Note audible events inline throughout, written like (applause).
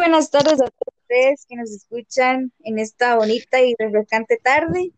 buenas tardes a todos ustedes que nos escuchan en esta bonita y refrescante tarde.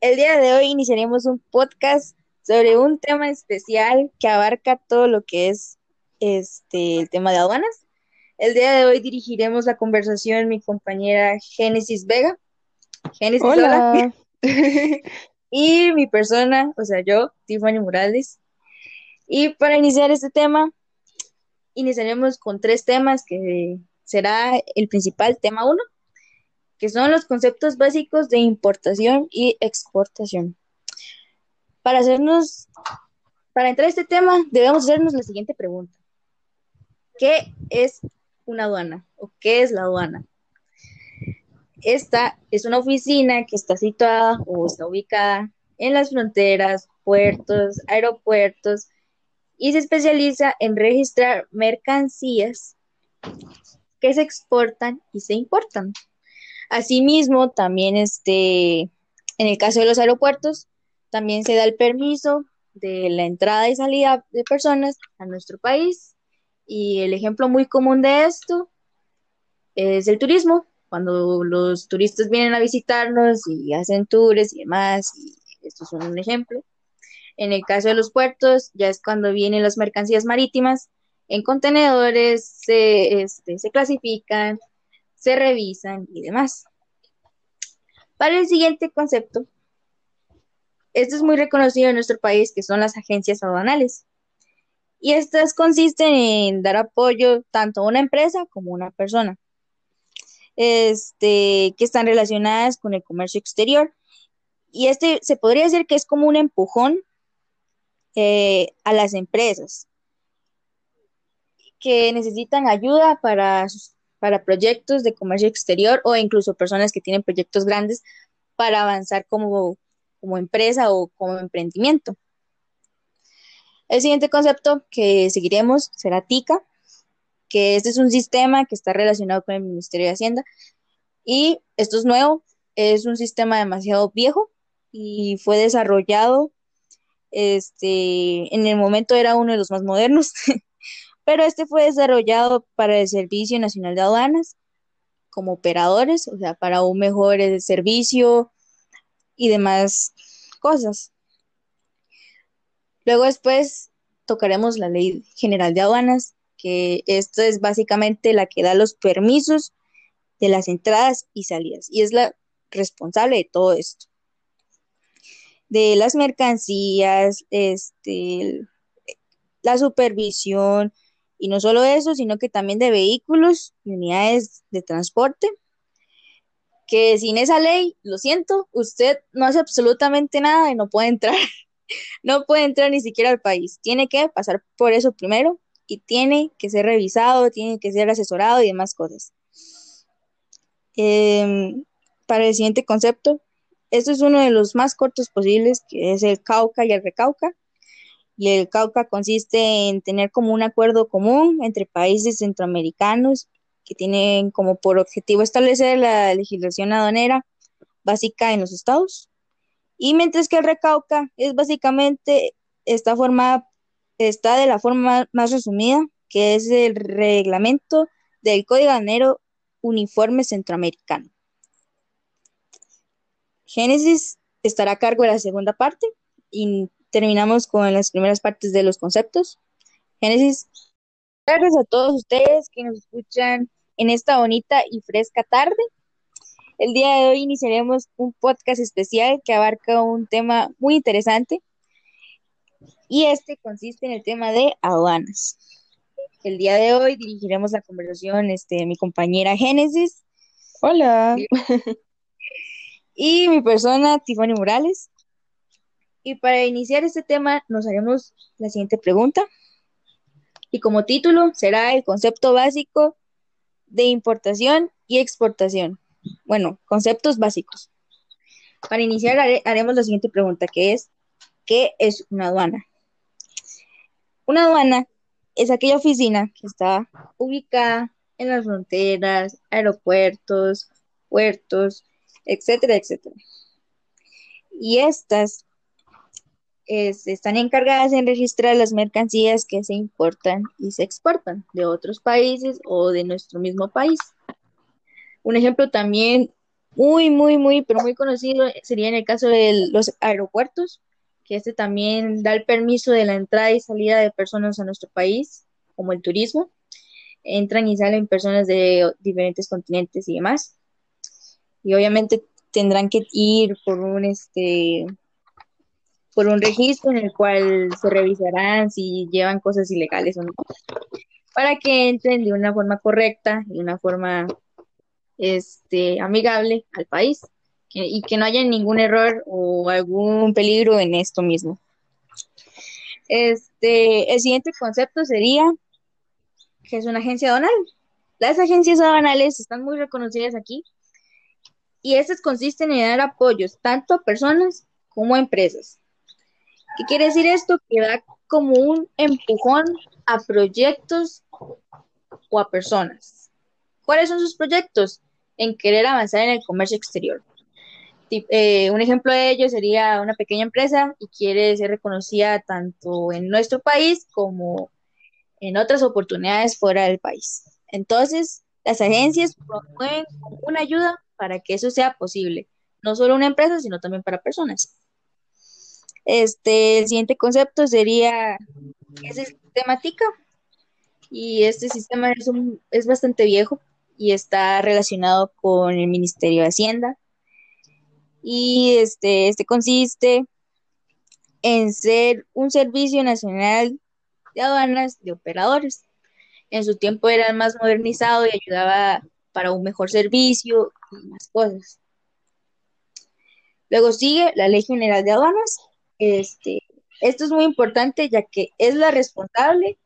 El día de hoy iniciaremos un podcast sobre un tema especial que abarca todo lo que es este el tema de aduanas. El día de hoy dirigiremos la conversación mi compañera Génesis Vega. Génesis, hola. (laughs) y mi persona, o sea, yo, Tiffany Morales. Y para iniciar este tema, iniciaremos con tres temas que será el principal tema uno, que son los conceptos básicos de importación y exportación. Para hacernos, para entrar a este tema, debemos hacernos la siguiente pregunta. ¿Qué es una aduana o qué es la aduana? Esta es una oficina que está situada o está ubicada en las fronteras, puertos, aeropuertos y se especializa en registrar mercancías que se exportan y se importan. Asimismo, también este, en el caso de los aeropuertos, también se da el permiso de la entrada y salida de personas a nuestro país. Y el ejemplo muy común de esto es el turismo, cuando los turistas vienen a visitarnos y hacen tours y demás, y esto es un ejemplo. En el caso de los puertos, ya es cuando vienen las mercancías marítimas en contenedores, se, este, se clasifican, se revisan y demás. Para el siguiente concepto, esto es muy reconocido en nuestro país, que son las agencias aduanales. Y estas consisten en dar apoyo tanto a una empresa como a una persona, este, que están relacionadas con el comercio exterior. Y este se podría decir que es como un empujón eh, a las empresas que necesitan ayuda para, para proyectos de comercio exterior o incluso personas que tienen proyectos grandes para avanzar como, como empresa o como emprendimiento. El siguiente concepto que seguiremos será TICA, que este es un sistema que está relacionado con el Ministerio de Hacienda y esto es nuevo, es un sistema demasiado viejo y fue desarrollado, este, en el momento era uno de los más modernos, (laughs) pero este fue desarrollado para el Servicio Nacional de Aduanas como operadores, o sea, para un mejor eh, servicio y demás cosas. Luego después tocaremos la Ley General de Aduanas, que esto es básicamente la que da los permisos de las entradas y salidas y es la responsable de todo esto. De las mercancías, este, la supervisión, y no solo eso, sino que también de vehículos y unidades de transporte, que sin esa ley, lo siento, usted no hace absolutamente nada y no puede entrar. (laughs) no puede entrar ni siquiera al país. Tiene que pasar por eso primero y tiene que ser revisado, tiene que ser asesorado y demás cosas. Em, para el siguiente concepto, esto es uno de los más cortos posibles, que es el Cauca y el Recauca y el Cauca consiste en tener como un acuerdo común entre países centroamericanos que tienen como por objetivo establecer la legislación aduanera básica en los estados. Y mientras que el Recauca es básicamente esta forma, está de la forma más resumida, que es el reglamento del Código Aduanero Uniforme Centroamericano. Génesis estará a cargo de la segunda parte y terminamos con las primeras partes de los conceptos. Génesis, gracias a todos ustedes que nos escuchan en esta bonita y fresca tarde. El día de hoy iniciaremos un podcast especial que abarca un tema muy interesante y este consiste en el tema de aduanas. El día de hoy dirigiremos la conversación este, mi compañera Génesis. Hola. Y mi persona, Tiffany Morales. Y para iniciar este tema nos haremos la siguiente pregunta. Y como título será el concepto básico de importación y exportación. Bueno, conceptos básicos. Para iniciar haremos la siguiente pregunta, que es, ¿qué es una aduana? Una aduana es aquella oficina que está ubicada en las fronteras, aeropuertos, puertos, etcétera, etcétera. Y estas están encargadas en registrar las mercancías que se importan y se exportan de otros países o de nuestro mismo país. Un ejemplo también muy, muy, muy, pero muy conocido sería en el caso de los aeropuertos, que este también da el permiso de la entrada y salida de personas a nuestro país, como el turismo. Entran y salen personas de diferentes continentes y demás. Y obviamente tendrán que ir por un este por un registro en el cual se revisarán si llevan cosas ilegales o no, para que entren de una forma correcta y una forma este, amigable al país y que no haya ningún error o algún peligro en esto mismo. Este, el siguiente concepto sería que es una agencia aduanal. Las agencias aduanales están muy reconocidas aquí y estas consisten en dar apoyos tanto a personas como a empresas. ¿Qué quiere decir esto? Que da como un empujón a proyectos o a personas. ¿Cuáles son sus proyectos? En querer avanzar en el comercio exterior. Eh, un ejemplo de ello sería una pequeña empresa y quiere ser reconocida tanto en nuestro país como en otras oportunidades fuera del país. Entonces, las agencias promueven una ayuda para que eso sea posible, no solo una empresa, sino también para personas. Este, el siguiente concepto sería ese sistemática y este sistema es, es bastante viejo y está relacionado con el Ministerio de Hacienda. Y este, este consiste en ser un servicio nacional de aduanas de operadores. En su tiempo era más modernizado y ayudaba para un mejor servicio y más cosas. Luego sigue la Ley General de Aduanas, este, esto es muy importante ya que es la responsable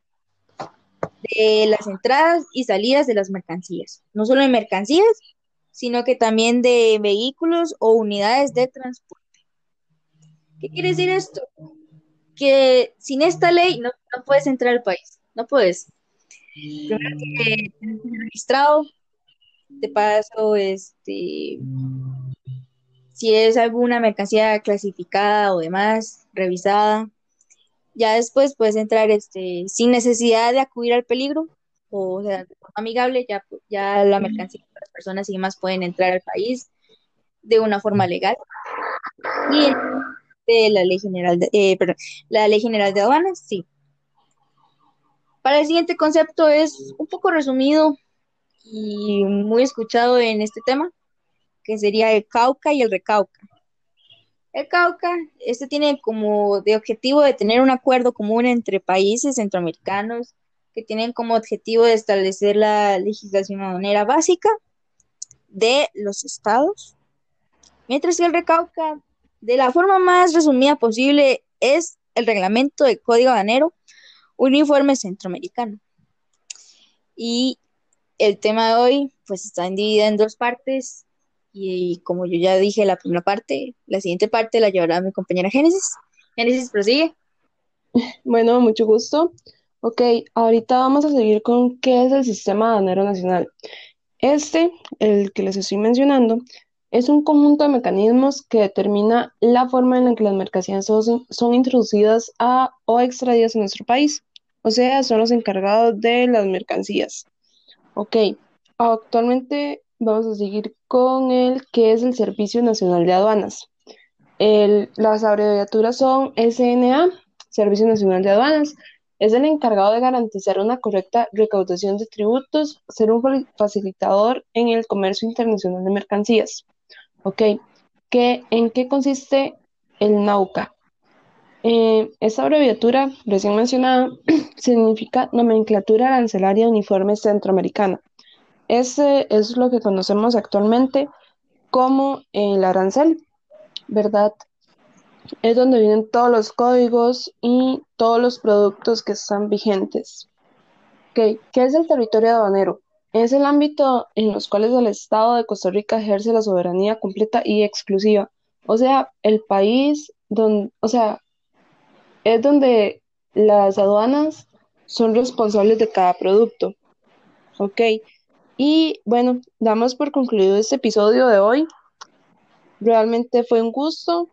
de las entradas y salidas de las mercancías, no solo de mercancías, sino que también de vehículos o unidades de transporte. ¿Qué quiere decir esto? Que sin esta ley no, puedes entrar al país, no puedes. Primero que registrado, de paso, este, si es alguna mercancía clasificada o demás, revisada. Ya después puedes entrar este, sin necesidad de acudir al peligro, o, sea, de forma amigable, ya, ya la mercancía, las personas y demás pueden entrar al país de una forma legal. Y de la ley general de, eh, perdón, la ley general de aduanas, sí. Para el siguiente concepto es un poco resumido y muy escuchado en este tema, que sería el Cauca y el Recauca. El Cauca, este tiene como de objetivo de tener un acuerdo común entre países centroamericanos que tienen como objetivo de establecer la legislación aduanera básica de los estados, mientras que el Recauca, de la forma más resumida posible, es el reglamento del Código Aduanero Uniforme Centroamericano. Y el tema de hoy, pues está dividido en dos partes. Y como yo ya dije la primera parte, la siguiente parte la llevará mi compañera Génesis. Génesis, prosigue. (laughs) Bueno, mucho gusto. Ok, ahorita vamos a seguir con qué es el sistema aduanero nacional. Este, el que les estoy mencionando, es un conjunto de mecanismos que determina la forma en la que las mercancías son, son introducidas a, o extraídas en nuestro país. O sea, son los encargados de las mercancías. Ok, actualmente Vamos a seguir con el que es el Servicio Nacional de Aduanas. las abreviaturas son SNA, Servicio Nacional de Aduanas. Es el encargado de garantizar una correcta recaudación de tributos, ser un facilitador en el comercio internacional de mercancías. Ok, ¿Qué, ¿en qué consiste el NAUCA? Eh, esta abreviatura, recién mencionada, (clears throat) significa Nomenclatura Arancelaria Uniforme Centroamericana. Ese es lo que conocemos actualmente como el arancel, ¿verdad? Es donde vienen todos los códigos y todos los productos que están vigentes. ¿Qué es el territorio aduanero? Es el ámbito en los cuales el Estado de Costa Rica ejerce la soberanía completa y exclusiva. O sea, el país donde, o sea, es donde las aduanas son responsables de cada producto. ¿Ok? Y bueno, damos por concluido este episodio de hoy. Realmente fue un gusto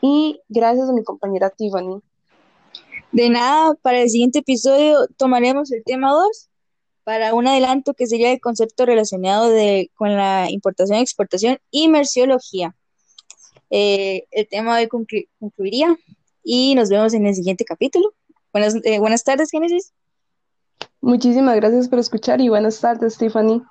y gracias a mi compañera Tiffany. De nada, para el siguiente episodio tomaremos el tema 2 para un adelanto que sería el concepto relacionado de, con la importación, exportación y merciología. Eh, el tema hoy concluiría y nos vemos en el siguiente capítulo. Buenas, eh, buenas tardes, Génesis. Muchísimas gracias por escuchar y buenas tardes, Tiffany.